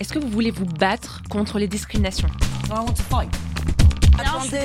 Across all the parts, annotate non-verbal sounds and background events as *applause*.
Est-ce que vous voulez vous battre contre les discriminations Attendez,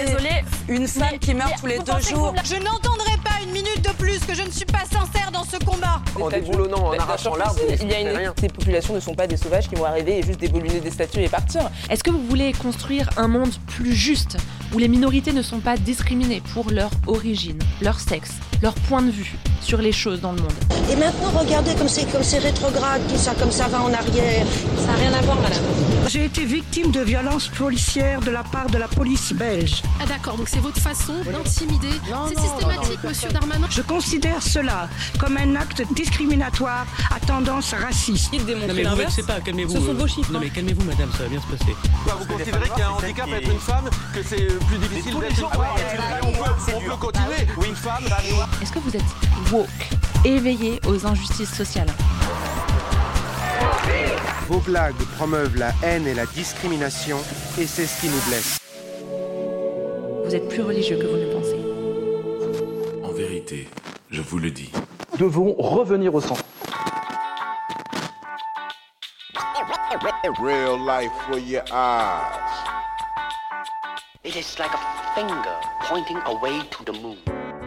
une femme qui meurt tous les deux jours. Je n'entendrai pas une minute de plus que je ne suis pas sincère dans ce combat. En déboulonnant, en arrachant l'arbre, il y a une... rien. Ces populations ne sont pas des sauvages qui vont arriver et juste déboulonner des statues et partir. Est-ce que vous voulez construire un monde plus juste, où les minorités ne sont pas discriminées pour leur origine, leur sexe, leur point de vue sur les choses dans le monde Et maintenant, regardez comme c'est comme c'est rétrograde, tout ça, comme ça va en arrière. Ça n'a rien à voir, madame. J'ai été victime de violences policières de la part de la police belge. Ah d'accord, donc c'est votre façon d'intimider. C'est systématique, monsieur Darmanin. Je considère cela comme un acte discriminatoire à tendance raciste. Il démontre Non mais vous l'inverse. pas, calmez-vous. Ce sont euh, vos chiffres, Non hein. mais calmez-vous madame, ça va bien se passer. Vous considérez qu'il y a un handicap à être une femme, que c'est plus difficile d'être une femme on peut, on peut continuer. Oui, une femme. Est-ce que vous êtes woke, éveillé aux injustices sociales Vos blagues promeuvent la haine et la discrimination, et c'est ce qui nous blesse. Vous êtes plus religieux que vous ne pensez. En vérité, je vous le dis. devons revenir au centre. Real life for your eyes. It is like a finger pointing away to the moon.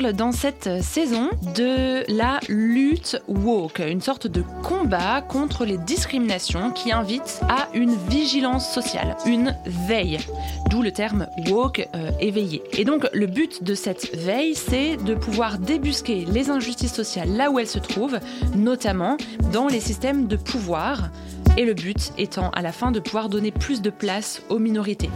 Dans cette saison de la lutte woke, une sorte de combat contre les discriminations qui invite à une vigilance sociale, une veille, d'où le terme woke euh, éveillé. Et donc le but de cette veille, c'est de pouvoir débusquer les injustices sociales là où elles se trouvent, notamment dans les systèmes de pouvoir, et le but étant à la fin de pouvoir donner plus de place aux minorités.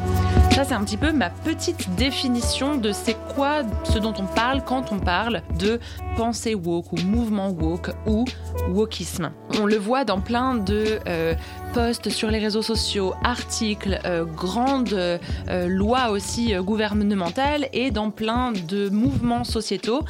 Ça, c'est un petit peu ma petite définition de c'est quoi ce dont on parle quand on parle de pensée woke ou mouvement woke ou wokisme. On le voit dans plein de euh, posts sur les réseaux sociaux, articles, euh, grandes euh, lois aussi euh, gouvernementales et dans plein de mouvements sociétaux.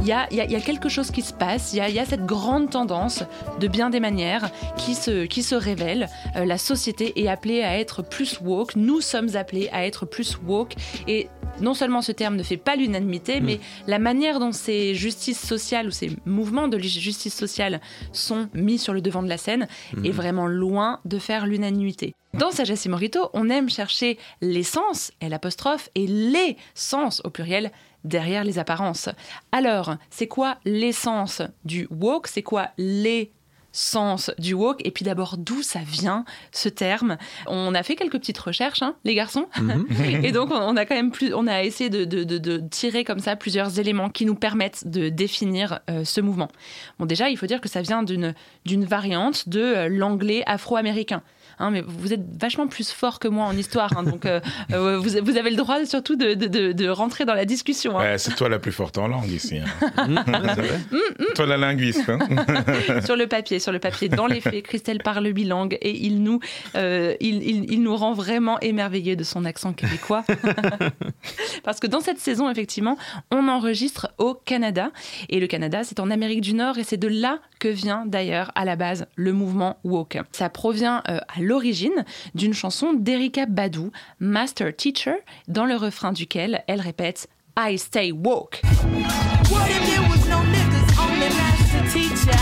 Il y a, il y a- il y a quelque chose qui se passe, il y a, il y a cette grande tendance de bien des manières qui se, qui se révèle. La société est appelée à être plus woke, nous sommes appelés à être plus woke. Et non seulement ce terme ne fait pas l'unanimité, mais la manière dont ces justices sociales ou ces mouvements de justice sociale sont mis sur le devant de la scène est vraiment loin de faire l'unanimité. Dans Sagesse et Morito, on aime chercher l'essence, et l'apostrophe, et les sens au pluriel derrière les apparences. Alors, c'est quoi l'essence du woke? C'est quoi les sens du woke. Et puis d'abord d'où ça vient ce terme? On a fait quelques petites recherches hein, les garçons. *laughs* Et donc on- a quand même plus on a essayé de, de- de- de tirer comme ça plusieurs éléments qui nous permettent de définir euh, ce mouvement. Bon déjà il faut dire que ça vient d'une d'une variante de euh, l'anglais afro-américain Hein, mais vous êtes vachement plus fort que moi en histoire, hein, donc euh, *laughs* euh, vous, vous avez le droit surtout de, de- de- de rentrer dans la discussion. hein. Ouais, c'est toi la plus forte en langue ici. hein. *laughs* toi la linguiste. hein. *laughs* sur le papier, sur le papier. Dans les faits, Christelle parle bilingue et il nous, euh, il, il- il nous rend vraiment émerveillés de son accent québécois. Parce que dans cette saison, effectivement, on enregistre au Canada. Et le Canada, c'est en Amérique du Nord et c'est de là que vient d'ailleurs à la base le mouvement woke. Ça provient euh, à l'origine d'une chanson d'Erika Badu, Master Teacher, dans le refrain duquel elle répète I stay woke. What if there was no niggas, only master teachers?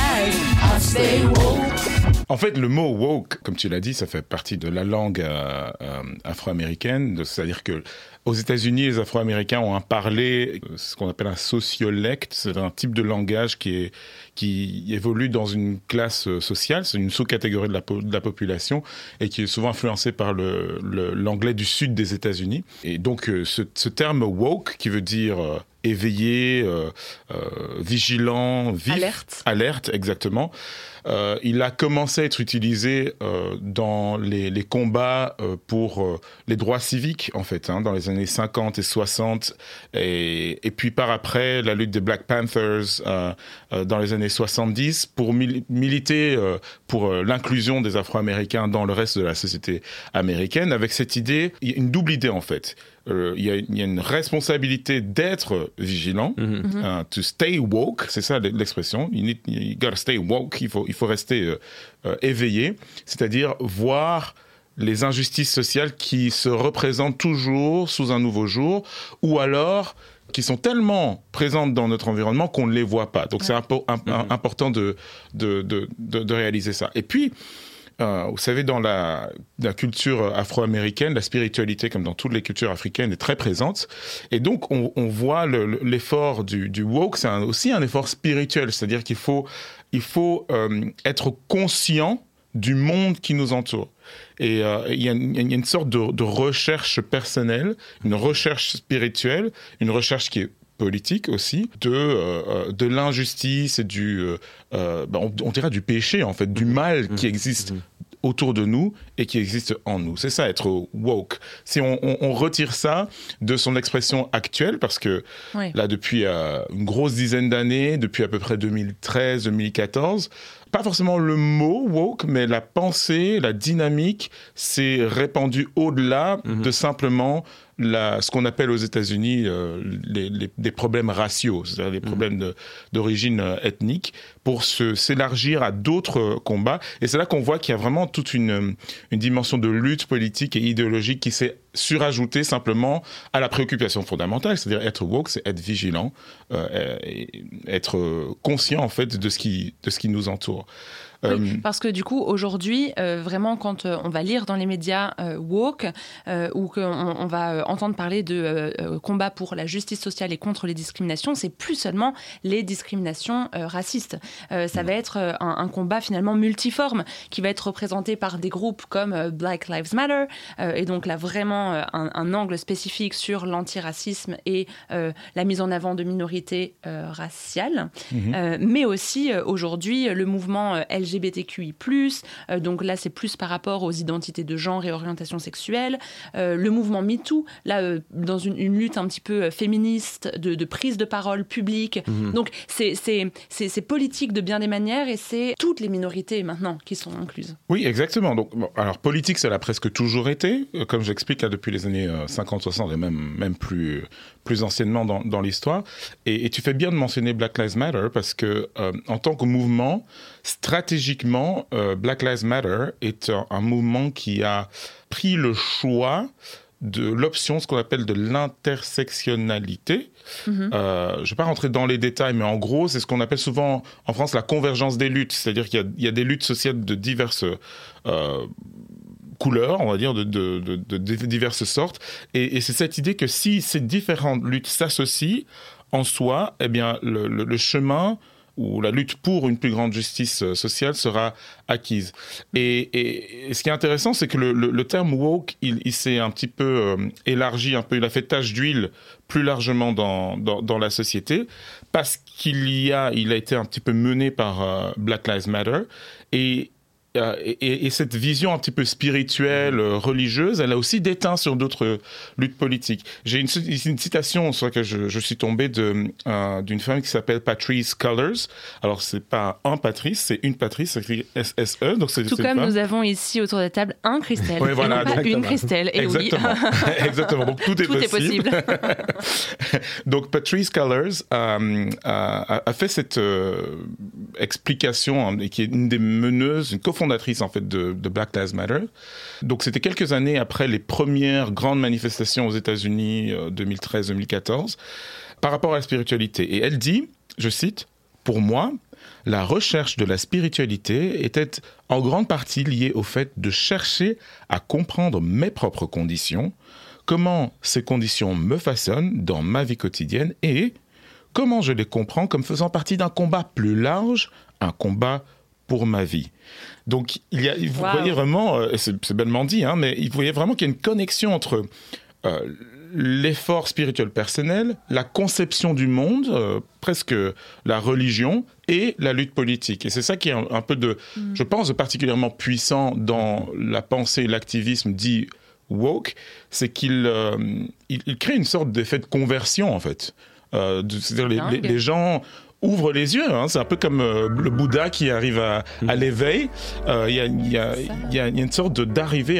I stay woke. En fait, le mot woke, comme tu l'as dit, ça fait partie de la langue euh, euh, afro-américaine. C'est-à-dire que aux États-Unis, les Afro-Américains ont un parler, ce qu'on appelle un sociolecte. C'est un type de langage qui est qui évolue dans une classe euh, sociale, c'est une sous-catégorie de la, po- de la population et qui est souvent influencée par le- le- l'anglais du sud des États-Unis. Et donc, euh, ce, ce terme woke, qui veut dire euh, éveillé, euh, euh, vigilant, vif, Alerte. alerte, exactement. Euh, il a commencé à être utilisé dans les, les combats pour les droits civiques, en fait, hein, dans les années 50 et 60. Et, et puis par après, la lutte des Black Panthers euh, euh, dans les années années 70 pour mil- militer euh, pour euh, l'inclusion des Afro-Américains dans le reste de la société américaine, avec cette idée, il y a une double idée en fait. Il, y a, il y a une responsabilité d'être vigilant, hein, to stay woke, c'est ça l'expression. You, need- you gotta stay woke, il faut, il faut rester euh, euh, éveillé, c'est-à-dire voir les injustices sociales qui se représentent toujours sous un nouveau jour, ou alors qui sont tellement présentes dans notre environnement qu'on ne les voit pas. Donc c'est impo- im- important de, de, de, de- de réaliser ça. Et puis, euh, vous savez, dans la, la culture afro-américaine, la spiritualité, comme dans toutes les cultures africaines, est très présente. Et donc, on, on voit le- le- l'effort du, du woke, c'est aussi un effort spirituel, c'est-à-dire qu'il faut, il faut euh, être conscient du monde qui nous entoure. Et euh, il y, a une- il y a une sorte de, de recherche personnelle, une recherche spirituelle, une recherche qui est politique aussi, de, euh, euh, de l'injustice et du, euh, ben, on, on dirait du péché en fait, du mal qui existe autour de nous et qui existe en nous. C'est ça être woke. Si on, on- on retire ça de son expression actuelle, parce que Oui. là depuis euh, une grosse dizaine d'années, depuis à peu près 2013-2014, pas forcément le mot woke, mais la pensée, la dynamique s'est répandue au-delà de simplement la, ce qu'on appelle aux États-Unis euh, les, les- des problèmes raciaux, c'est-à-dire les problèmes de- d'origine euh, ethnique, pour se- s'élargir à d'autres euh, combats. Et c'est là qu'on voit qu'il y a vraiment toute une, une dimension de lutte politique et idéologique qui s'est surajoutée simplement à la préoccupation fondamentale, c'est-à-dire être woke, c'est être vigilant, euh, être conscient en fait de ce qui, de ce qui nous entoure. Oui, Euh, parce que du coup, aujourd'hui, euh, vraiment, quand euh, on va lire dans les médias euh, woke ou qu'on on va entendre parler de combat pour la justice sociale et contre les discriminations, c'est plus seulement les discriminations racistes. Ça va être euh, un, un combat finalement multiforme qui va être représenté par des groupes comme Black Lives Matter et donc là vraiment un, un angle spécifique sur l'antiracisme et la mise en avant de minorités raciales, Mhm. Euh, mais aussi aujourd'hui le mouvement euh, LGBTQI+, euh, donc là c'est plus par rapport aux identités de genre et orientation sexuelle, Euh, le mouvement MeToo, là euh, dans une, une lutte un petit peu féministe de, de prise de parole publique, Mhm. donc c'est politique de bien des manières et c'est toutes les minorités maintenant qui sont incluses. Oui, exactement. Donc, bon, alors politique, ça l'a presque toujours été, comme j'explique là, depuis les années euh, 50-60 et même, même plus, plus anciennement dans, dans l'histoire. Et, et tu fais bien de mentionner Black Lives Matter parce que en tant que mouvement, stratégiquement, euh, Black Lives Matter est un, un mouvement qui a pris le choix de l'option, ce qu'on appelle de l'intersectionnalité. Mhm. Euh, je ne vais pas rentrer dans les détails, mais en gros, c'est ce qu'on appelle souvent en France la convergence des luttes. C'est-à-dire qu'il y a- il y, a des luttes sociales de diverses euh, couleurs, on va dire, de, de- de- de diverses sortes. Et, et c'est cette idée que si ces différentes luttes s'associent en soi, eh bien, le, le- le chemin ou la lutte pour une plus grande justice euh, sociale sera acquise. Et, ce qui est intéressant, c'est que le, terme woke, il, s'est un petit peu euh, élargi, un peu, il a fait tache d'huile plus largement dans, dans, dans la société, parce qu'il y a, il a été un petit peu mené par euh, Black Lives Matter, et et, et cette vision un petit peu spirituelle, euh, religieuse, elle a aussi déteint sur d'autres euh, luttes politiques. J'ai une, citation sur laquelle je, je suis tombé euh, d'une femme qui s'appelle Patrice Cullors. Alors, c'est pas un Patrice, c'est une Patrice, c'est écrit S-S-E. Donc Tout comme femme. nous avons ici autour de la table un Christelle Oui, et voilà, non pas une. Christelle. Et exactement. oui. *laughs* exactement. Donc tout est Tout est possible. *laughs* Donc Patrice Cullors euh, a, a fait cette euh, explication, hein, et qui est une des meneuses, une cofondatrice en fait de, Black Lives Matter. Donc c'était quelques années après les premières grandes manifestations aux États-Unis, euh, 2013-2014, par rapport à la spiritualité. Et elle dit, je cite, pour moi, la recherche de la spiritualité était en grande partie liée au fait de chercher à comprendre mes propres conditions, comment ces conditions me façonnent dans ma vie quotidienne et comment je les comprends comme faisant partie d'un combat plus large, un combat pour ma vie. Donc, il y a, vous Wow. voyez vraiment, euh, et c'est bellement dit, hein, mais vous voyez vraiment qu'il y a une connexion entre euh, l'effort spirituel personnel, la conception du monde, euh, presque la religion et la lutte politique. Et c'est ça qui est un, un peu de, Mm. je pense, de particulièrement puissant dans la pensée et l'activisme dit woke, c'est qu'il euh, il, il crée une sorte d'effet de conversion en fait. Euh, C'est-à-dire les, Dingue. les- les gens ouvre les yeux. Hein. C'est un peu comme euh, le Bouddha qui arrive à, à l'éveil. Euh, Il y, a, il y, a, il y a une sorte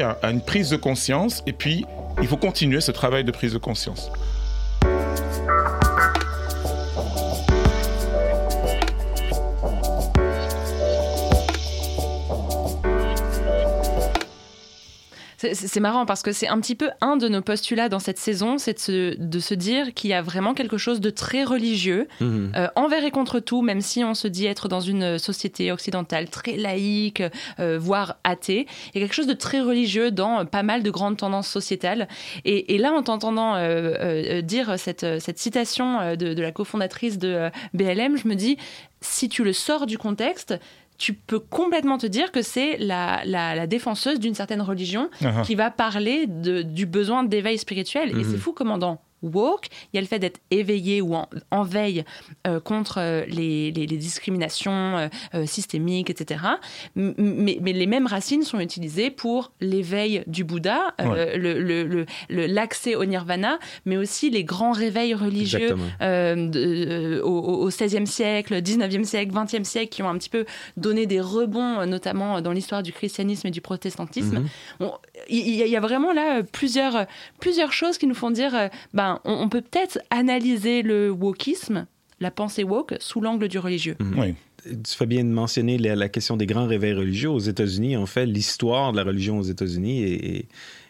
à, à une prise de conscience et puis il faut continuer ce travail de prise de conscience. C'est- marrant parce que c'est un petit peu un de nos postulats dans cette saison, c'est de se, de se dire qu'il y a vraiment quelque chose de très religieux, Mhm. euh, envers et contre tout, même si on se dit être dans une société occidentale très laïque, euh, voire athée. Il y a quelque chose de très religieux dans euh, pas mal de grandes tendances sociétales. Et, et là, en t'entendant euh, euh, dire cette, cette citation euh, de, de la cofondatrice de euh, BLM, je me dis, si tu le sors du contexte, tu peux complètement te dire que c'est la, la, la défenseuse d'une certaine religion Uh-huh. qui va parler de, du besoin d'éveil spirituel. Et Mhm. c'est fou comment dans Woke, il y a le fait d'être éveillé ou en, en veille euh, contre euh, les, les- les discriminations euh, systémiques, etc. M- Mais, mais les mêmes racines sont utilisées pour l'éveil du Bouddha, Ouais. le- le- le- le- l'accès au nirvana, mais aussi les grands réveils religieux de- au, 16e siècle, 19e siècle, 20e siècle, qui ont un petit peu donné des rebonds, notamment dans l'histoire du christianisme et du protestantisme. Mhm. Il y, a- il y a vraiment là plusieurs, plusieurs choses qui nous font dire, euh, on, on peut peut-être analyser le wokisme, la pensée woke, sous l'angle du religieux. Oui. Tu fais bien de mentionner la, la question des grands réveils religieux aux États-Unis. En fait, l'histoire de la religion aux États-Unis est, est-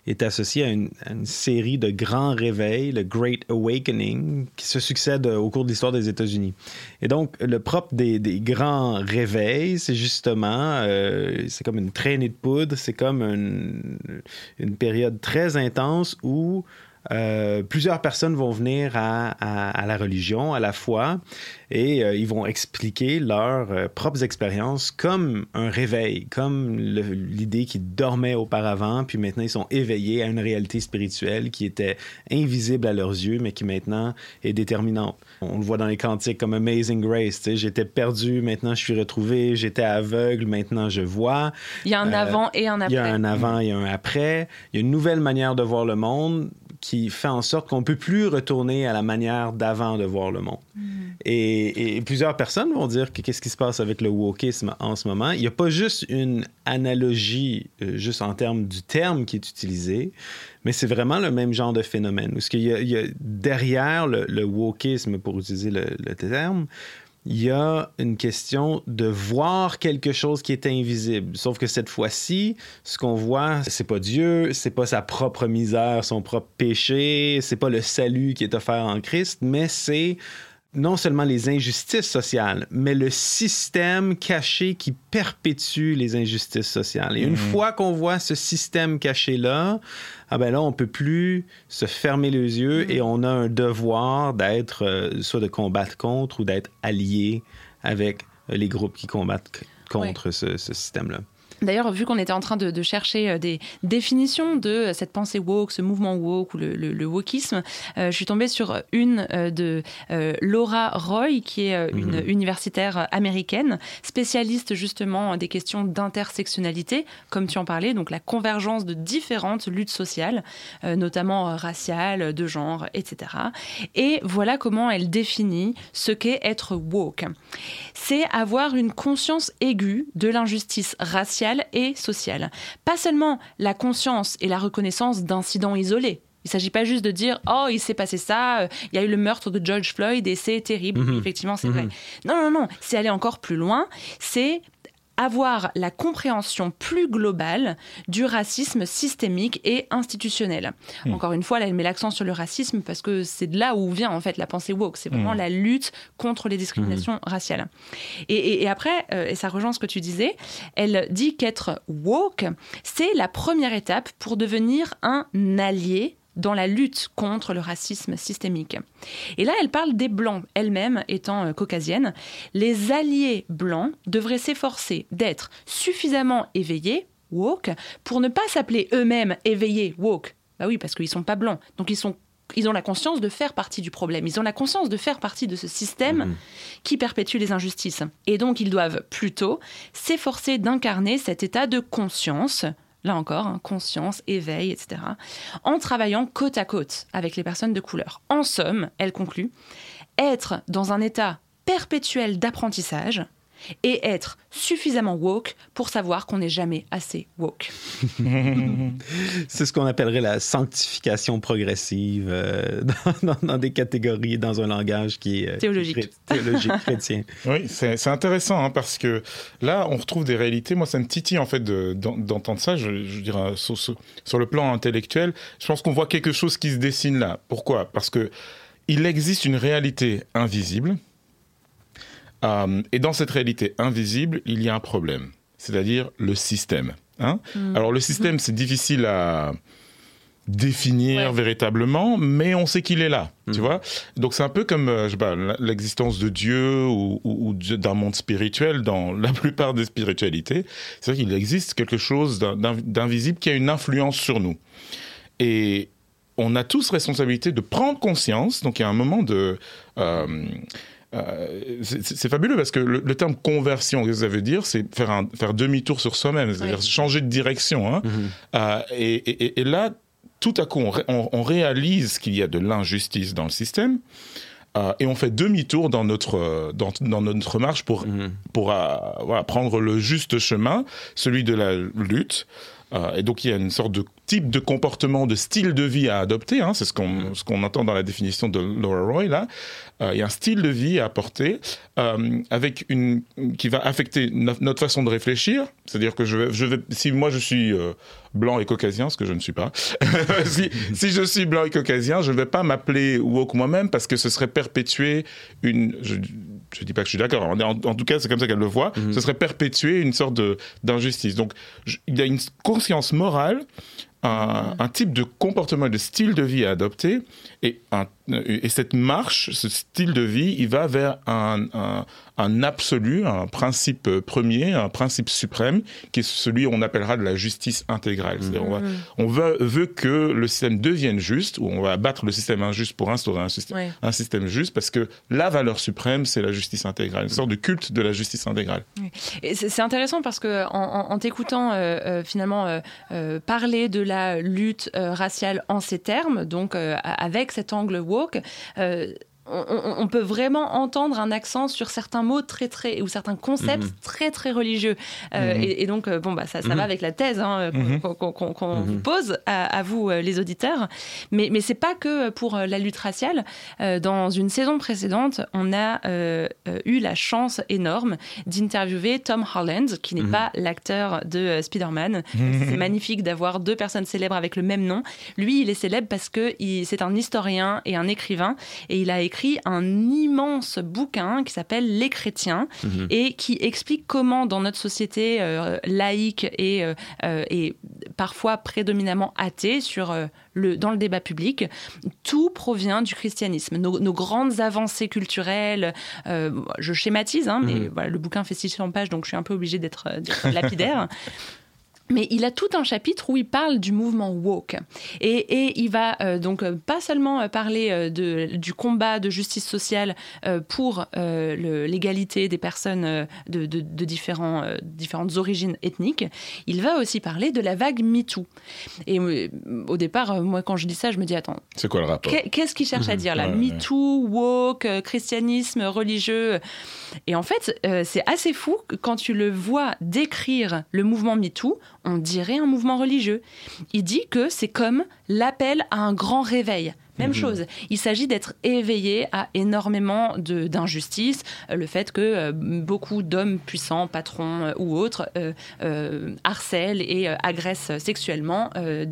est associée à une, à une série de grands réveils, le Great Awakening, qui se succèdent au cours de l'histoire des États-Unis. Et donc, le propre des, des grands réveils, c'est justement, euh, c'est comme une traînée de poudre, c'est comme une, une période très intense où euh, plusieurs personnes vont venir à, à- à la religion, à la foi, et euh, ils vont expliquer leurs euh, propres expériences comme un réveil, comme l'idée qu'ils dormaient auparavant, puis maintenant ils sont éveillés à une réalité spirituelle qui était invisible à leurs yeux, mais qui maintenant est déterminante. On le voit dans les cantiques comme Amazing Grace, j'étais perdu, maintenant je suis retrouvé, j'étais aveugle, maintenant je vois. Il y a un avant et un Il y a après. un avant et un après. Il y a une nouvelle manière de voir le monde qui fait en sorte qu'on peut plus retourner à la manière d'avant de voir le monde. Et, et plusieurs personnes vont dire que qu'est-ce qui se passe avec le wokisme en ce moment? Il n'y a pas juste une analogie, euh, juste en termes du terme qui est utilisé, mais c'est vraiment le même genre de phénomène. Parce qu'il y a, il y a derrière le, le wokisme, pour utiliser le, le terme, il y a une question de voir quelque chose qui est invisible. Sauf que cette fois-ci, ce qu'on voit, c'est pas Dieu, c'est pas sa propre misère, son propre péché, c'est pas le salut qui est offert en Christ, mais c'est non seulement les injustices sociales, mais le système caché qui perpétue les injustices sociales. Et une Mhm. fois qu'on voit ce système caché-là, ah ben là, on peut plus se fermer les yeux et on a un devoir d'être, euh, soit de combattre contre ou d'être allié avec les groupes qui combattent contre ce, ce système-là. D'ailleurs, vu qu'on était en train de, de chercher euh, des définitions de euh, cette pensée woke, ce mouvement woke ou le, le- le wokisme, euh, je suis tombée sur une euh, de euh, Laura Roy, qui est une Mhm. universitaire américaine, spécialiste justement des questions d'intersectionnalité, comme tu en parlais, donc la convergence de différentes luttes sociales, notamment raciales, de genre, etc. Et voilà comment elle définit ce qu'est être woke. C'est avoir une conscience aiguë de l'injustice raciale et sociale. Pas seulement la conscience et la reconnaissance d'incidents isolés. Il ne s'agit pas juste de dire oh il s'est passé ça, euh, il y a eu le meurtre de George Floyd et c'est terrible. Mhm. Effectivement c'est Mhm. vrai. Non non non, c'est aller encore plus loin. C'est avoir la compréhension plus globale du racisme systémique et institutionnel. Mm. Encore une fois, là, elle met l'accent sur le racisme parce que c'est de là où vient en fait la pensée woke. C'est vraiment Mm. la lutte contre les discriminations raciales. Et, et- et après, euh, et ça rejoint ce que tu disais, elle dit qu'être woke, c'est la première étape pour devenir un allié dans la lutte contre le racisme systémique. Et là, elle parle des Blancs, elle-même étant euh, caucasienne. Les alliés blancs devraient s'efforcer d'être suffisamment éveillés, woke, pour ne pas s'appeler eux-mêmes éveillés, woke. Bah oui, parce qu'ils sont pas blancs. Donc ils sont ils ont la conscience de faire partie du problème. Ils ont la conscience de faire partie de ce système qui perpétue les injustices. Et donc, ils doivent plutôt s'efforcer d'incarner cet état de conscience, là encore, hein, conscience, éveil, etc., en travaillant côte à côte avec les personnes de couleur. En somme, elle conclut, être dans un état perpétuelle d'apprentissage et être suffisamment woke pour savoir qu'on n'est jamais assez woke. *laughs* C'est ce qu'on appellerait la sanctification progressive euh, dans, dans- dans des catégories, dans un langage qui est euh, Théologique. théologique *laughs* chrétien. Oui, c'est c'est intéressant hein, parce que là, on retrouve des réalités. Moi, ça me titille en fait de- d'en- d'entendre ça. Je, je dirais sur, sur- sur le plan intellectuel, je pense qu'on voit quelque chose qui se dessine là. Pourquoi? Parce que il existe une réalité invisible, Euh, et dans cette réalité invisible, il y a un problème, c'est-à-dire le système. hein. Mm. Alors le système, c'est difficile à définir Ouais. véritablement, mais on sait qu'il est là, tu vois. Donc c'est un peu comme euh, je sais pas, l'existence de Dieu ou, ou- ou de- d'un monde spirituel dans *laughs* la plupart des spiritualités. C'est vrai qu'il existe quelque chose d'in- d'in- d'invisible qui a une influence sur nous. Et on a tous responsabilité de prendre conscience. Donc il y a un moment de euh, euh, c'est fabuleux parce que le, le terme conversion, qu'est-ce que ça veut dire? C'est faire, un- faire demi-tour sur soi-même, c'est-à-dire changer de direction. hein. Euh, et, et- et là, tout à coup, on, ré- on- on réalise qu'il y a de l'injustice dans le système. euh, et on fait demi-tour dans notre, dans, dans notre marche pour, pour euh, voilà, prendre le juste chemin, celui de la lutte. Euh, et donc il y a une sorte de type de comportement, de style de vie à adopter. hein, c'est ce qu'on ce qu'on entend dans la définition de Laura Roy là. Euh, il y a un style de vie à apporter euh, avec une qui va affecter no- notre façon de réfléchir. C'est-à-dire que je vais, je vais, si moi je suis blanc et caucasien, ce que je ne suis pas, *laughs* si, si je suis blanc et caucasien, je ne vais pas m'appeler woke moi-même parce que ce serait perpétuer une. Je, je dis pas que je suis d'accord. En, en- en tout cas, c'est comme ça qu'elle le voit. Ce serait perpétuer une sorte de- d'injustice. Donc, je- il y a une conscience morale, un, un type de comportement, et de style de vie à adopter, et, un- et cette marche, ce style de vie, il va vers un, un- un absolu, un principe premier, un principe suprême, qui est celui on appellera de la justice intégrale. On, va- Mhm. on veut, veut que le système devienne juste, ou on va abattre le système injuste pour instaurer un système, Ouais. un système juste, parce que la valeur suprême, c'est la justice intégrale, une sorte de culte de la justice intégrale. C'est intéressant parce que en, en- en t'écoutant euh, euh, finalement euh, euh, parler de la lutte raciale en ces termes, donc euh, cet angle woke. euh, on, peut vraiment entendre un accent sur certains mots très très ou certains concepts Mhm. très très religieux Euh, Mhm. et, et donc euh, bon bah ça, ça Mhm. va avec la thèse hein, qu'on Mhm. qu'on- Mhm. vous pose à, à vous euh, les auditeurs mais mais c'est pas que pour euh, la lutte raciale Euh, dans une saison précédente on a euh, euh, eu la chance énorme d'interviewer Tom Holland qui n'est Mhm. pas l'acteur de euh, Spider-Man Mhm. *laughs* c'est magnifique d'avoir deux personnes célèbres avec le même nom lui il est célèbre parce que c'est un historien et un écrivain et il a écrit un immense bouquin qui s'appelle Les chrétiens Mhm. et qui explique comment dans notre société euh, laïque et, euh, euh, et parfois prédominamment athée sur euh, le, dans le débat public, tout provient du christianisme. Nos, nos grandes avancées culturelles, je schématise, hein, mais Mhm. voilà, le bouquin fait 600 pages, donc je suis un peu obligée d'être lapidaire. *laughs* Mais il a tout un chapitre où il parle du mouvement woke. Et, et il va euh, donc euh, pas seulement euh, parler de, du combat de justice sociale euh, pour euh, l'égalité des personnes de, de- de différents, différentes origines ethniques, il va aussi parler de la vague MeToo. Et au départ, moi, quand je dis ça, je me dis, attends, C'est quoi le rapport? Qu'est- Qu'est-ce qu'il cherche à *laughs* dire là? MeToo, woke, christianisme, religieux. Et en fait, c'est assez fou quand tu le vois décrire le mouvement MeToo, on dirait un mouvement religieux. Il dit que c'est comme l'appel à un grand réveil. Même Mhm. chose. Il s'agit d'être éveillé à énormément de- d'injustices. Euh, Le fait que euh, beaucoup d'hommes puissants, patrons euh, ou autres, euh, harcèlent et agressent sexuellement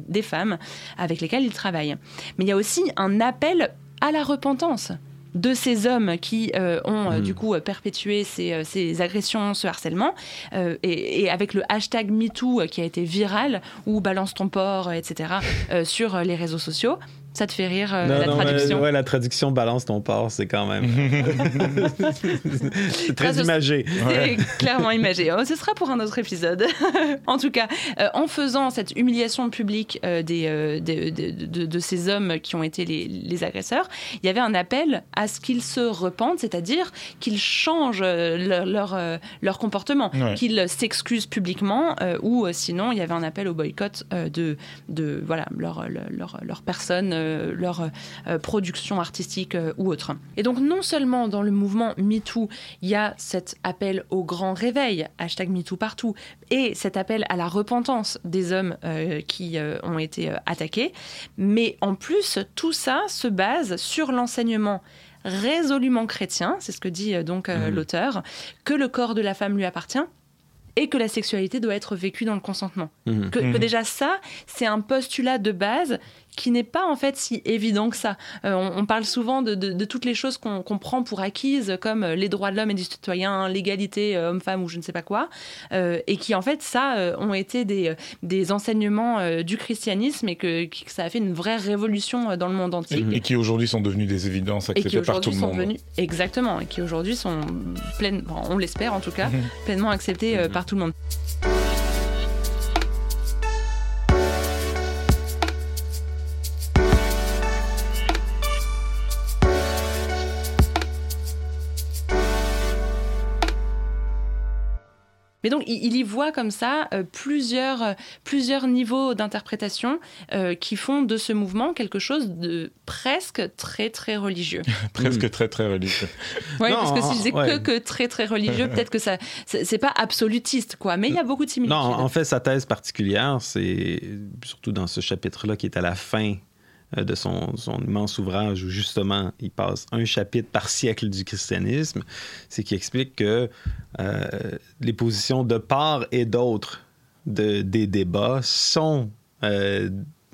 des femmes avec lesquelles ils travaillent. Mais il y a aussi un appel à la repentance de ces hommes qui euh, ont euh, du coup euh, perpétué ces, euh, ces agressions, ce harcèlement, et, et avec le hashtag MeToo qui a été viral, ou balance ton porc, etc., sur les réseaux sociaux. Ça te fait rire euh, Non, la non, mais, traduction? ouais, la traduction balance ton porc, c'est quand même. *laughs* c'est très imagé. C'est *laughs* clairement imagé. Oh, ce sera pour un autre épisode. *laughs* en tout cas, euh, en faisant cette humiliation publique euh, des, euh, des- de, de- de ces hommes qui ont été les, les agresseurs, il y avait un appel à ce qu'ils se repentent, c'est-à-dire qu'ils changent leur, leur, leur comportement, Ouais. qu'ils s'excusent publiquement, euh, ou sinon il y avait un appel au boycott euh, de, de voilà, leur, leur, leur- leur personne euh, euh, leur euh, production artistique euh, ou autre. Et donc non seulement dans le mouvement MeToo, il y a cet appel au grand réveil, hashtag MeToo partout, et cet appel à la repentance des hommes qui ont été attaqués, mais en plus tout ça se base sur l'enseignement résolument chrétien, c'est ce que dit donc Mhm. l'auteur, que le corps de la femme lui appartient et que la sexualité doit être vécue dans le consentement. Mhm. Que, que Mhm. déjà ça, c'est un postulat de base qui n'est pas en fait si évident que ça. Euh, on, on parle souvent de, de- de toutes les choses qu'on prend pour acquises, comme euh, les droits de l'homme et du citoyen, l'égalité euh, homme-femme ou je ne sais pas quoi, euh, et qui en fait ça ont été des, des enseignements du christianisme et que, que ça a fait une vraie révolution dans le monde entier. Et, et qui aujourd'hui sont devenus des évidences acceptées par tout le monde. exactement, et qui aujourd'hui sont pleines, on l'espère en tout cas, Mhm. pleinement acceptés euh, par tout le monde. Mais donc, il, il y voit comme ça euh, plusieurs, euh, plusieurs niveaux d'interprétation euh, qui font de ce mouvement quelque chose de presque très, très religieux. *laughs* Presque très très religieux. *laughs* Oui, Non, parce que s'il disait ouais. que, que très, très religieux, *laughs* peut-être que ça. C'est pas absolutiste, quoi. Mais il y a beaucoup de similitudes. Non, en fait, sa thèse particulière, c'est surtout dans ce chapitre-là qui est à la fin de son, immense ouvrage où justement il passe un chapitre par siècle du christianisme, c'est qu'il explique que euh, les positions de part et d'autre de, des débats sont euh,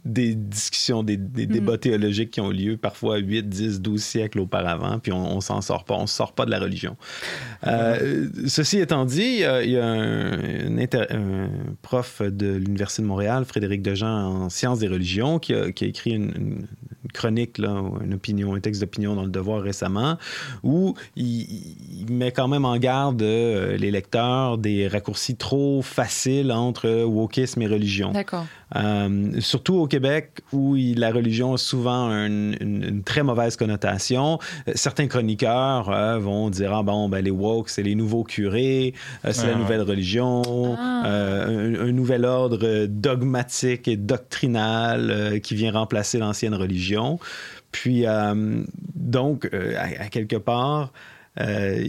des discussions, des, des débats théologiques qui ont lieu parfois 8, 10, 12 siècles auparavant, puis on, on s'en sort pas, on sort pas de la religion. Euh, ceci étant dit, il y a, il y a un, un inter- un prof de l'Université de Montréal, Frédéric Dejean, en sciences des religions, qui a, qui a écrit une- une chronique, là, une opinion, un texte d'opinion dans le Devoir récemment, où il, il met quand même en garde euh, les lecteurs des raccourcis trop faciles entre wokisme et religion. D'accord. Euh, surtout au Québec, où il- la religion a souvent une, une- une très mauvaise connotation. Euh, Certains chroniqueurs euh, vont dire ah bon ben les woke c'est les nouveaux curés, euh, c'est Ah, la ouais. nouvelle religion, Ah. euh, un, un nouvel ordre dogmatique et doctrinal euh, qui vient remplacer l'ancienne religion. Puis euh, donc euh, à, à quelque part. Euh,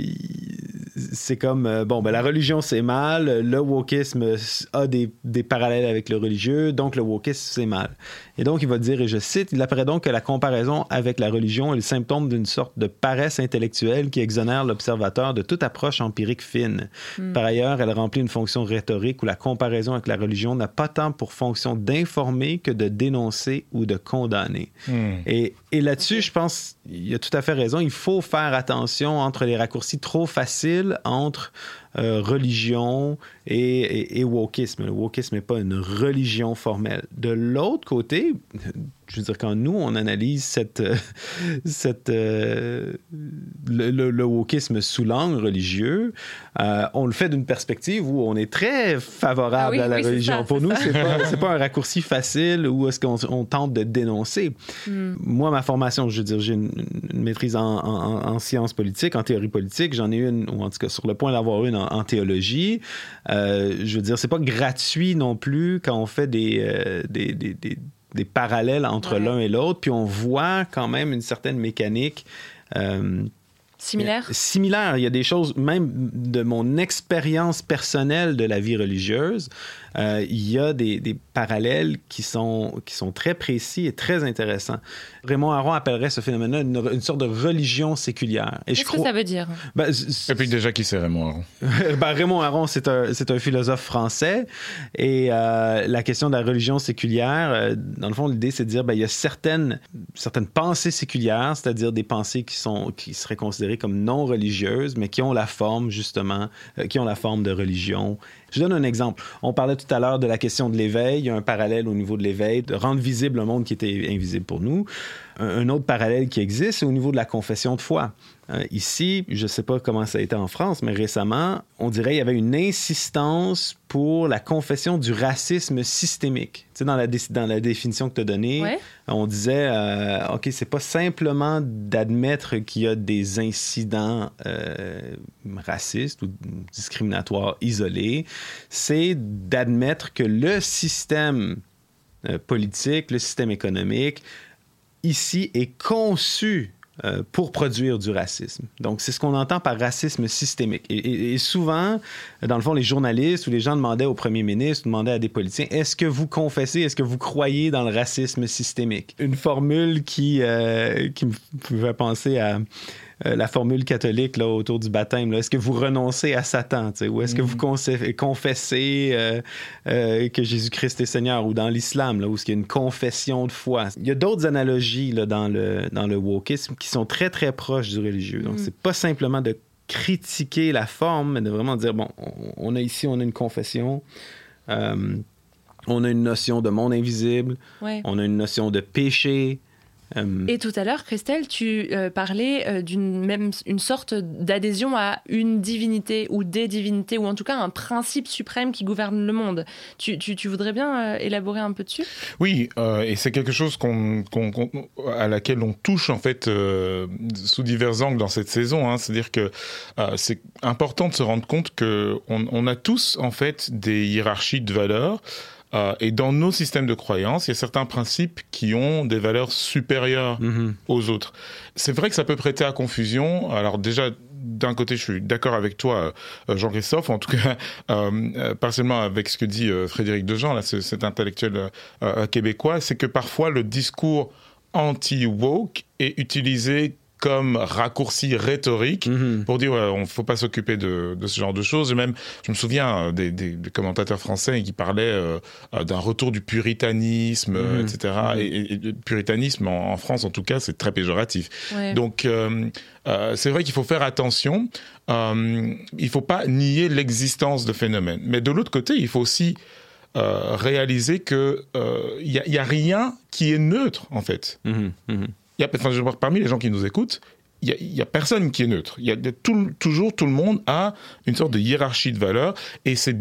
c'est comme, euh, bon, ben, la religion, c'est mal, le wokisme a des, des parallèles avec le religieux, donc le wokisme, c'est mal. Et donc, il va dire, et je cite, il apparaît donc que la comparaison avec la religion est le symptôme d'une sorte de paresse intellectuelle qui exonère l'observateur de toute approche empirique fine. Hmm. Par ailleurs, elle remplit une fonction rhétorique où la comparaison avec la religion n'a pas tant pour fonction d'informer que de dénoncer ou de condamner. Hmm. Et, et là-dessus, je pense, il a tout à fait raison. Il faut faire attention entre les raccourcis trop faciles entre euh, religion et, et, et wokisme. Le wokisme n'est pas une religion formelle. De l'autre côté, *laughs* je veux dire, quand nous, on analyse cette, euh, *laughs* cette, euh, le, le- le wokisme sous l'angle religieux, on le fait d'une perspective où on est très favorable Ah oui, à la oui, religion. ça, Pour nous, ça. c'est pas, *laughs* pas un raccourci facile où est-ce qu'on on tente de dénoncer. Hmm. Moi, ma formation, je veux dire, j'ai une, une maîtrise en, en- en sciences politiques, en théorie politique. J'en ai une, ou en tout cas sur le point d'avoir une en, en théologie. Euh, je veux dire, c'est pas gratuit non plus quand on fait des, euh, des, des- des- des parallèles entre l'un et l'autre. Puis on voit quand même une certaine mécanique. euh, Similaire? Similaire. Il y a des choses, même de mon expérience personnelle de la vie religieuse, euh, il y a des, des parallèles qui sont, qui sont très précis et très intéressants. Raymond Aron appellerait ce phénomène-là une, une sorte de religion séculière. Et je Qu'est-ce que ça veut dire? Ben, Et puis déjà, qui c'est Raymond Aron? *laughs* Ben, Raymond Aron, c'est un, philosophe français. Et euh, la question de la religion séculière, euh, dans le fond, l'idée, c'est de dire ben, il y a certaines, certaines pensées séculières, c'est-à-dire des pensées qui, sont, qui seraient considérées comme non religieuses, mais qui ont la forme, justement, euh, qui ont la forme de religion. Je donne un exemple. On parlait tout à l'heure de la question de l'éveil. Il y a un parallèle au niveau de l'éveil, de rendre visible un monde qui était invisible pour nous. Un, autre parallèle qui existe, c'est au niveau de la confession de foi. Euh, ici, je ne sais pas comment ça a été en France, mais récemment, on dirait qu'il y avait une insistance pour la confession du racisme systémique. Tu sais, dans la, dé- dans la définition que tu as donnée, Ouais. on disait, euh, OK, c'est pas simplement d'admettre qu'il y a des incidents euh, racistes ou discriminatoires isolés, c'est d'admettre que le système euh, politique, le système économique ici est conçu euh, pour produire du racisme. Donc, c'est ce qu'on entend par racisme systémique. Et, souvent, dans le fond, les journalistes ou les gens demandaient au premier ministre, demandaient à des politiciens, est-ce que vous confessez, est-ce que vous croyez dans le racisme systémique? Une formule qui, euh, qui me fait penser à euh, la formule catholique là, autour du baptême. Est-ce que vous renoncez à Satan ou est-ce que vous confessez euh, euh, que Jésus-Christ est Seigneur ou dans l'islam, où il y a une confession de foi? Il y a d'autres analogies là, dans, le, dans le wokisme qui sont très, très proches du religieux. Donc, c'est pas simplement de critiquer la forme, mais de vraiment dire, bon, on, on a ici, on a une confession. Euh, on a une notion de monde invisible, Ouais. on a une notion de péché. Euh, Et tout à l'heure, Christelle, tu euh, parlais euh, d'une même une sorte d'adhésion à une divinité ou des divinités, ou en tout cas un principe suprême qui gouverne le monde. Tu, tu- tu voudrais bien euh, élaborer un peu dessus? Oui, euh, et c'est quelque chose qu'on, qu'on- qu'on- à laquelle on touche en fait euh, sous divers angles dans cette saison. hein. C'est-à-dire que euh, c'est important de se rendre compte que on, on a tous en fait des hiérarchies de valeurs. Euh, et dans nos systèmes de croyances, il y a certains principes qui ont des valeurs supérieures aux autres. C'est vrai que ça peut prêter à confusion. Alors déjà, d'un côté, je suis d'accord avec toi, euh, Jean-Christophe, en tout cas, *laughs* euh, euh, partiellement avec ce que dit euh, Frédéric Dejean, là, cet intellectuel euh, euh, québécois, c'est que parfois le discours anti-woke est utilisé comme raccourci rhétorique pour dire ouais, on ne faut pas s'occuper de, de ce genre de choses. Et même, je me souviens euh, des, des- des commentateurs français qui parlaient euh, euh, d'un retour du puritanisme, euh, Mhm. etc. Et, et- et le puritanisme en, en France, en tout cas, c'est très péjoratif. Ouais. Donc, euh, euh, c'est vrai qu'il faut faire attention. Euh, il ne faut pas nier l'existence de phénomènes. Mais de l'autre côté, il faut aussi euh, réaliser que euh, il y, a- il y a rien qui est neutre en fait. Il y a, enfin, je parmi les gens qui nous écoutent, il y a, personne qui est neutre. Il y a tout- toujours tout le monde a une sorte de hiérarchie de valeurs et c'est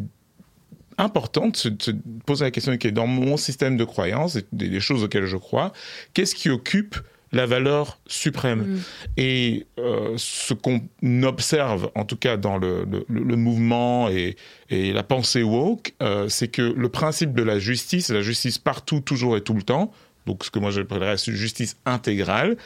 important de se, de se poser la question qui est dans mon système de croyances, et des, des choses auxquelles je crois, qu'est-ce qui occupe la valeur suprême Et euh, ce qu'on observe, en tout cas dans le, le- le mouvement et, et la pensée woke, euh, c'est que le principe de la justice, la justice partout, toujours et tout le temps, donc ce que moi j'appellerais une justice intégrale,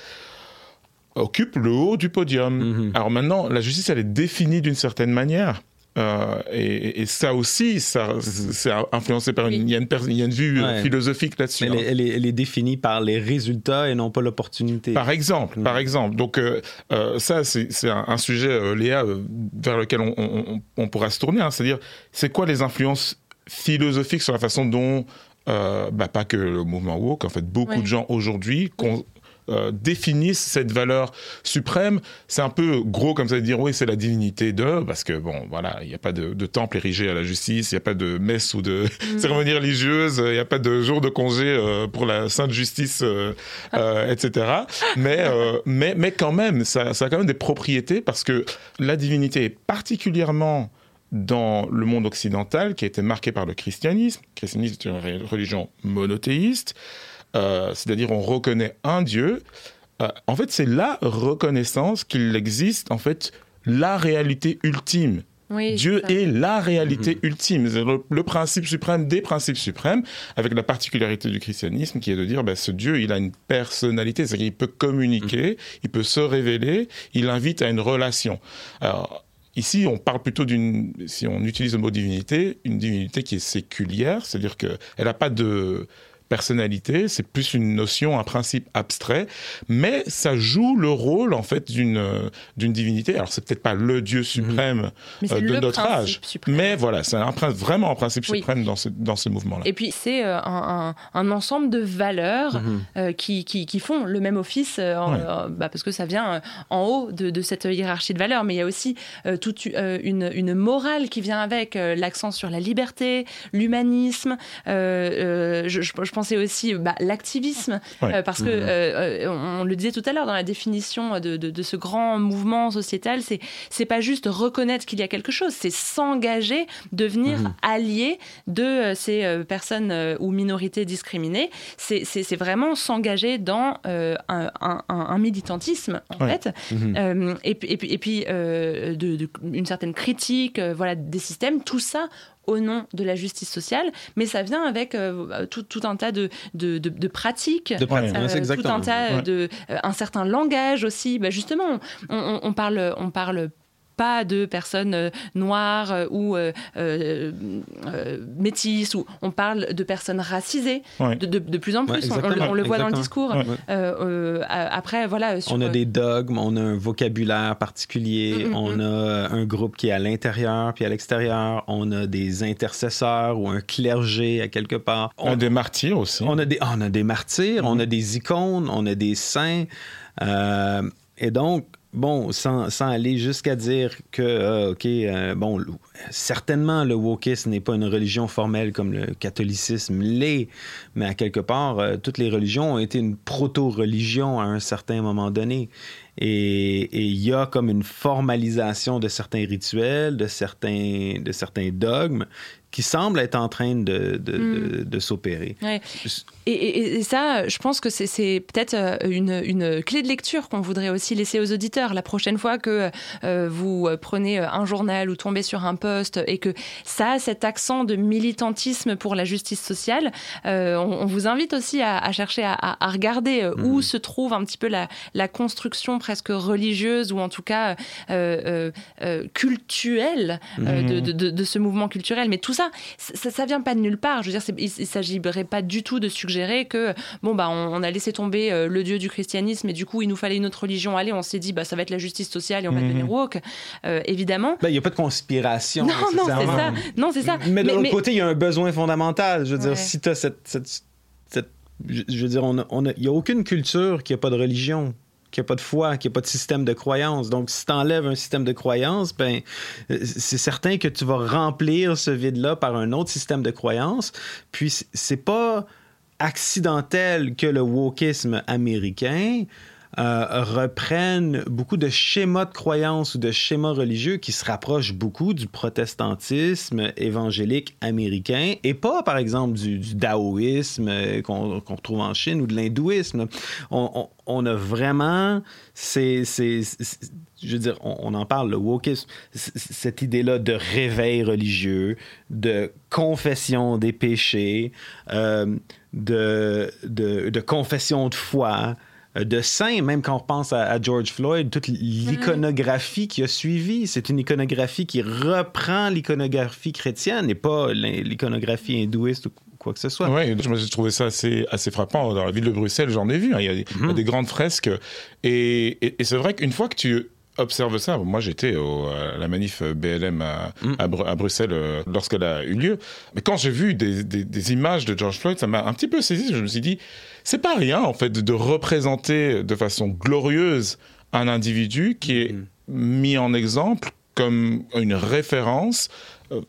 occupe le haut du podium. Alors maintenant, la justice, elle est définie d'une certaine manière. Euh, et, et ça aussi, ça, c'est influencé par une, il y a une, il y a une vue euh, Ouais. philosophique là-dessus. Elle, hein. est, elle est- elle est définie par les résultats et non pas l'opportunité. Par exemple, par exemple. Donc euh, euh, ça, c'est un, un sujet, euh, Léa, vers lequel on, on- on- on pourra se tourner. hein. C'est-à-dire, c'est quoi les influences philosophiques sur la façon dont, euh, bah, pas que le mouvement woke, en fait, beaucoup Ouais. de gens aujourd'hui euh, définissent cette valeur suprême. C'est un peu gros comme ça de dire oui, c'est la divinité de, parce que bon, voilà, il n'y a pas de, de temple érigé à la justice, il n'y a pas de messe ou de Mm. *laughs* cérémonie religieuse, il n'y a pas de jour de congé euh, pour la sainte justice, euh, *laughs* etc. Mais, mais, mais quand même, ça, ça a quand même des propriétés parce que la divinité est particulièrement dans le monde occidental qui a été marqué par le christianisme. Le christianisme est une religion monothéiste, euh, c'est-à-dire on reconnaît un Dieu. Euh, en fait, c'est la reconnaissance qu'il existe, en fait, la réalité ultime. Oui, Dieu est la réalité ultime, c'est le, le principe suprême des principes suprêmes, avec la particularité du christianisme qui est de dire, ben, ce Dieu, il a une personnalité, c'est-à-dire qu'il peut communiquer, il peut se révéler, il invite à une relation. Alors, ici, on parle plutôt d'une, si on utilise le mot divinité, une divinité qui est séculière, c'est-à-dire qu'elle n'a pas de personnalité, c'est plus une notion, un principe abstrait, mais ça joue le rôle en fait d'une euh, d'une divinité. Alors c'est peut-être pas le Dieu suprême Mais c'est euh, de notre âge, suprême. mais voilà, c'est un vraiment un principe Oui. suprême dans ce dans ce mouvement-là. Et puis c'est euh, un, un- un ensemble de valeurs Mhm. euh, qui, qui, qui font le même office, en- Ouais. bah, parce que ça vient en haut de, de cette hiérarchie de valeurs, mais il y a aussi toute une, une morale qui vient avec l'accent sur la liberté, l'humanisme. je, je- je pensais aussi bah, l'activisme, euh, parce que Mhm. euh, euh, on, on le disait tout à l'heure dans la définition de, de- de ce grand mouvement sociétal, c'est c'est pas juste reconnaître qu'il y a quelque chose, c'est s'engager, devenir Mhm. allié de ces personnes ou minorités discriminées. C'est vraiment s'engager dans un, un- un- un militantisme en fait. Euh, et, puis- et et puis de, de- une certaine critique, voilà, des systèmes. Tout ça au nom de la justice sociale, mais ça vient avec euh, tout, tout un tas de, de, de- de pratiques, De pratiques, c'est tout un tas Ouais. de euh, un certain langage aussi. Bah, justement, on, on- on parle, on parle pas de personnes euh, noires euh, ou euh, métisses, ou on parle de personnes racisées Ouais. de, de- de plus en Ouais, plus. on, on le- exactement, on le voit dans le discours. Ouais. Euh, euh, après, voilà. sur- On a des dogmes, on a un vocabulaire particulier, Mm, mm, on mm. a un groupe qui est à l'intérieur puis à l'extérieur, on a des intercesseurs ou un clergé à quelque part. On a des martyrs aussi. On a des, on a des martyrs, on a des icônes, on a des saints. Euh, et donc, bon, sans, sans aller jusqu'à dire que, euh, OK, euh, bon, certainement le wokisme n'est pas une religion formelle comme le catholicisme l'est, mais à quelque part, euh, toutes les religions ont été une proto-religion à un certain moment donné. Et il y a comme une formalisation de certains rituels, de certains, de certains dogmes qui semblent être en train de, de, de- de s'opérer. Ouais. Et, et- et ça, je pense que c'est- peut-être euh, une, une clé de lecture qu'on voudrait aussi laisser aux auditeurs. La prochaine fois que euh, vous prenez un journal ou tombez sur un post et que ça a cet accent de militantisme pour la justice sociale, euh, on, on vous invite aussi à, à chercher à, regarder euh, où se trouve un petit peu la, la construction presque religieuse ou en tout cas euh, euh, euh, cultuelle euh, de, de- de- de ce mouvement culturel. Mais tout ça, ça, ça vient pas de nulle part. Je veux dire, il, il s'agirait pas du tout de suggérer que bon bah on, on a laissé tomber euh, le dieu du christianisme et du coup il nous fallait une autre religion. Allez, on s'est dit bah ça va être la justice sociale et on va Mhm. devenir woke. Euh, évidemment. Ben, Il n'y a pas de conspiration. Non, non, c'est ça. Non, c'est ça. Mais de Mais- l'autre mais- côté, il y a un besoin fondamental. Je veux Ouais. dire, si tu as cette, cette- cette- Je veux dire, on a- on a- il n'y a aucune culture qui n'a pas de religion qui n'a pas de foi, qui n'a pas de système de croyance. Donc, si tu enlèves un système de croyance, ben, euh, c'est certain que tu vas remplir ce vide-là par un autre système de croyance. Puis, c'est pas accidentel que le wokisme américain euh, reprenne beaucoup de schémas de croyance ou de schémas religieux qui se rapprochent beaucoup du protestantisme évangélique américain et pas, par exemple, du, du daoïsme qu'on qu'on retrouve en Chine ou de l'hindouisme. On, a vraiment ces, je veux dire, on, en parle, le wokisme, cette idée-là de réveil religieux, de confession des péchés, euh, de, confession de foi, de saints, même quand on repense à, à George Floyd, toute l'iconographie qui a suivi, c'est une iconographie qui reprend l'iconographie chrétienne et pas l'iconographie hindouiste ou quoi que ce soit. Oui, je me suis trouvé ça assez, assez frappant. Dans la ville de Bruxelles, j'en ai vu. hein. Il y a, des- il y a des grandes fresques. Et, et- et c'est vrai qu'une fois que tu observes ça, moi j'étais au- à la manif BLM à, à Bru- à Bruxelles euh, lorsqu'elle a eu lieu. Mais quand j'ai vu des, des- des images de George Floyd, ça m'a un petit peu saisi. Je me suis dit, c'est pas rien en fait de représenter de façon glorieuse un individu qui est mis en exemple comme une référence euh,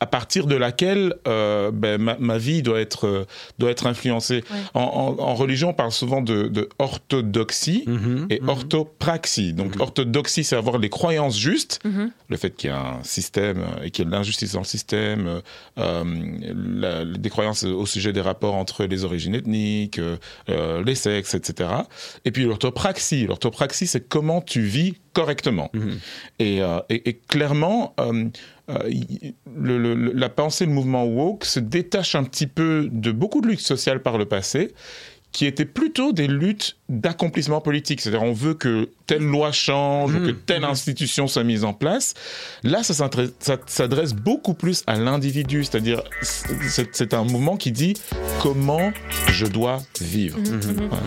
à partir de laquelle euh, ben, ma, ma vie doit être, euh, doit être influencée. En, en- en religion, on parle souvent de, de orthodoxie et orthopraxie. Donc, orthodoxie, c'est avoir les croyances justes, Mhm. le fait qu'il y a un système euh, et qu'il y a de l'injustice dans le système, euh, la- des croyances au sujet des rapports entre les origines ethniques, les sexes, etc. Et puis l'orthopraxie. L'orthopraxie, c'est comment tu vis correctement. Et, euh, et- et clairement, euh, le- le- la pensée, le mouvement woke se détache un petit peu de beaucoup de luttes sociales par le passé qui étaient plutôt des luttes d'accomplissement politique. C'est-à-dire, on veut que telle loi change ou que telle institution soit mise en place. Là, ça s'adresse beaucoup plus à l'individu. C'est-à-dire, c'est un mouvement qui dit comment je dois vivre? Voilà.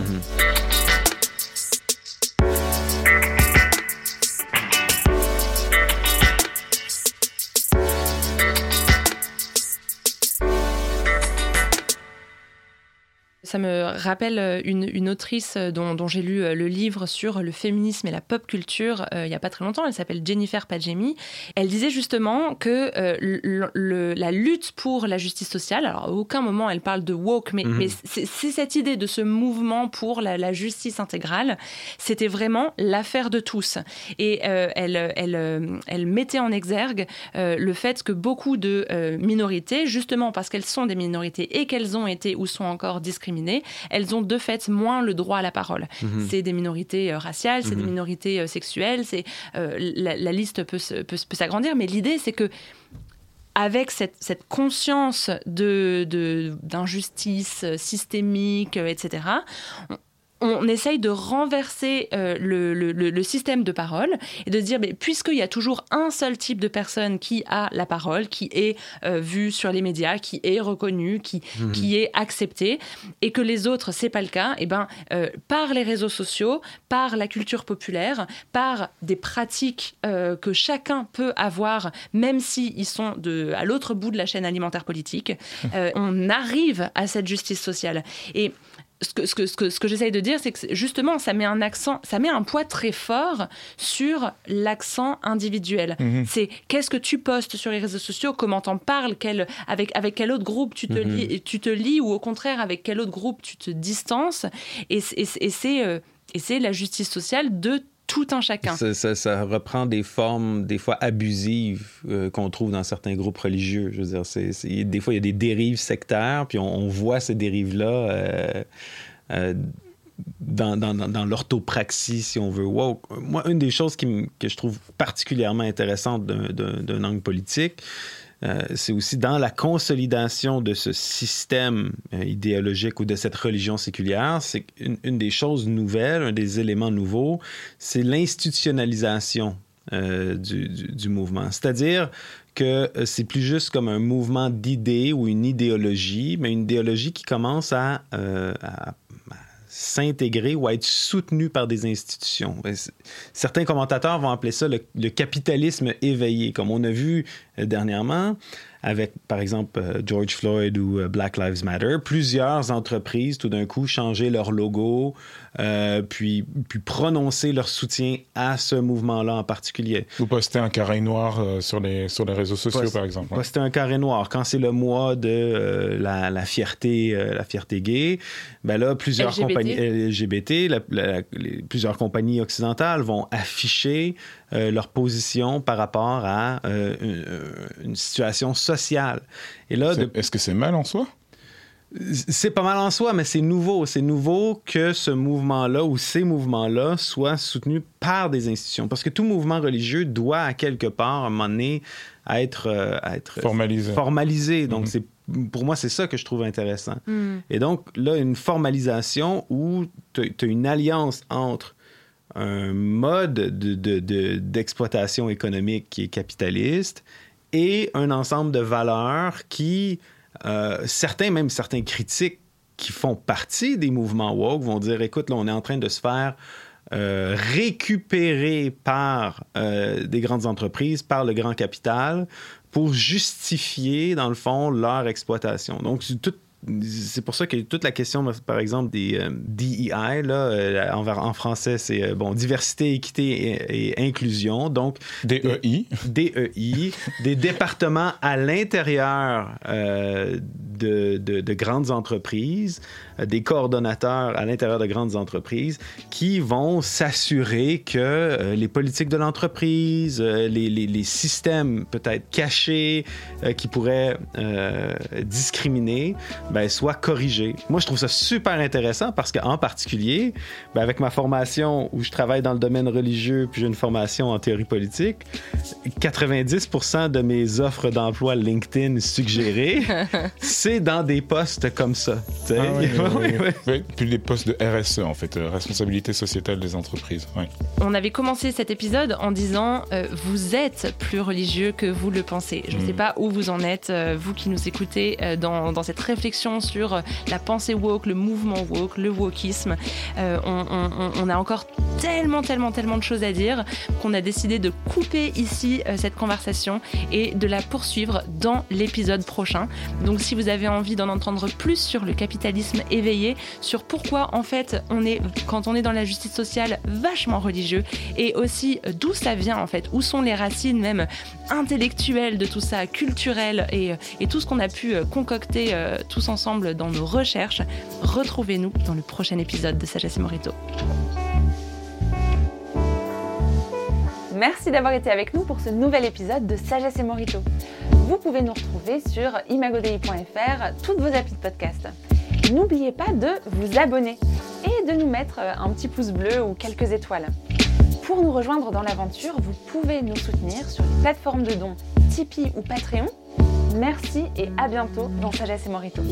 seg med rappelle euh, une, une autrice euh, dont, dont j'ai lu euh, le livre sur le féminisme et la pop culture euh, il n'y a pas très longtemps. Elle s'appelle Jennifer Padjemi. Elle disait justement que euh, le- la lutte pour la justice sociale, alors à aucun moment elle parle de woke, mais, Mhm. mais c'est cette idée de ce mouvement pour la, la justice intégrale, c'était vraiment l'affaire de tous. Et euh, elle, elle, elle mettait en exergue le fait que beaucoup de minorités, justement parce qu'elles sont des minorités et qu'elles ont été ou sont encore discriminées, elles ont de fait moins le droit à la parole. Mhm. C'est des minorités euh, raciales, c'est des Mhm. minorités euh, sexuelles, c'est euh, la, la liste peut, peut, peut s'agrandir, mais l'idée c'est que avec cette, cette conscience de, de- d'injustice systémique, etc., on, essaye de renverser euh, le, le- le- le système de parole et de dire, mais puisqu'il y a toujours un seul type de personne qui a la parole, qui est euh, vue sur les médias, qui est reconnue, qui, Mhm. qui est acceptée, et que les autres, c'est pas le cas, et ben, euh, par les réseaux sociaux, par la culture populaire, par des pratiques que chacun peut avoir, même s'ils sont de, à l'autre bout de la chaîne alimentaire politique, *laughs* on arrive à cette justice sociale. Et ce que, ce que, ce que, ce que j'essaye de dire, c'est que justement, ça met un accent, ça met un poids très fort sur l'accent individuel. Mhm. C'est qu'est-ce que tu postes sur les réseaux sociaux, comment t'en parles, quel, avec, avec quel autre groupe tu te, Mhm. lis, tu te lis, ou au contraire, avec quel autre groupe tu te distances. Et c'est euh, et c'est la justice sociale de tout un chacun. Ça, reprend des formes, des fois abusives, euh, qu'on trouve dans certains groupes religieux. Je veux dire, des fois, il y a des dérives sectaires, puis on, voit ces dérives-là euh, euh, dans, l'orthopraxie, si on veut. woke. Moi, une des choses qui que je trouve particulièrement intéressante d'un angle politique, euh, c'est aussi dans la consolidation de ce système euh, idéologique ou de cette religion séculière, c'est une, des choses nouvelles, un des éléments nouveaux, c'est l'institutionnalisation euh, du, mouvement. C'est-à-dire que c'est plus juste comme un mouvement d'idées ou une idéologie, mais une idéologie qui commence à, s'intégrer ou à être soutenu par des institutions. Certains commentateurs vont appeler ça le, capitalisme éveillé, comme on a vu dernièrement avec, par exemple, euh, George Floyd ou euh, Black Lives Matter. Plusieurs entreprises, tout d'un coup, changer leur logo, euh, puis, puis prononcer leur soutien à ce mouvement-là en particulier. Vous postez un carré noir euh, sur, les, sur les réseaux sociaux, Post- par exemple. ouais. Poster un carré noir. Quand c'est le mois de euh, la, la fierté, euh, la fierté gay, ben là, plusieurs LGBT. compagnies LGBT, la- la- les- plusieurs compagnies occidentales vont afficher euh, leur position par rapport à euh, une, une situation sociale. Et là, de- Est-ce que c'est mal en soi? c'est pas mal en soi, mais c'est nouveau. C'est nouveau que ce mouvement-là ou ces mouvements-là soient soutenus par des institutions. Parce que tout mouvement religieux doit, à quelque part, à un moment donné, être, euh, être Formalisé. formalisé. Donc, c'est, pour moi, c'est ça que je trouve intéressant. Mm. Et donc, là, une formalisation où tu as une alliance entre un mode de- de- d'exploitation économique qui est capitaliste et un ensemble de valeurs qui, euh, certains, même certains critiques qui font partie des mouvements woke vont dire, écoute, là, on est en train de se faire euh, récupérer par euh, des grandes entreprises, par le grand capital, pour justifier, dans le fond, leur exploitation. Donc, tout- c'est pour ça que toute la question, par exemple, des euh, DEI, là, euh, en, en français, c'est euh, bon, diversité, équité et, et inclusion. Donc, DEI. DEI, des départements à l'intérieur de, de- de grandes entreprises, des coordonnateurs à l'intérieur de grandes entreprises qui vont s'assurer que les politiques de l'entreprise, les, les- les systèmes peut-être cachés qui pourraient discriminer, ben, soient corrigés. Moi, je trouve ça super intéressant parce qu'en particulier, ben, avec ma formation où je travaille dans le domaine religieux puis j'ai une formation en théorie politique, 90% de mes offres d'emploi LinkedIn suggérées, *laughs* c'est dans des postes comme ça. Ah oui, oui, *laughs* Oui, oui. oui. Ouais, Puis les postes de RSE, en fait, euh, responsabilité sociétale des entreprises. On avait commencé cet épisode en disant euh, vous êtes plus religieux que vous le pensez. Je ne Mm. sais pas où vous en êtes, euh, vous qui nous écoutez, euh, dans, dans cette réflexion sur euh, la pensée woke, le mouvement woke, le wokisme. Euh, on, a encore tellement, tellement, tellement de choses à dire qu'on a décidé de couper ici euh, cette conversation et de la poursuivre dans l'épisode prochain. Donc si vous avez envie d'en entendre plus sur le capitalisme éveillé, sur pourquoi en fait on est, quand on est dans la justice sociale, vachement religieux et aussi d'où ça vient en fait, où sont les racines même intellectuelles de tout ça, culturelles et, et tout ce qu'on a pu euh, concocter euh, tous ensemble dans nos recherches, retrouvez-nous dans le prochain épisode de Sagesse et Morito. Merci d'avoir été avec nous pour ce nouvel épisode de Sagesse et Morito. Vous pouvez nous retrouver sur imagodei.fr, toutes vos applis de podcast. N'oubliez pas de vous abonner et de nous mettre euh, un petit pouce bleu ou quelques étoiles. Pour nous rejoindre dans l'aventure, vous pouvez nous soutenir sur les plateformes de dons Tipeee ou Patreon Merci et à bientôt dans Sagesse et Morito.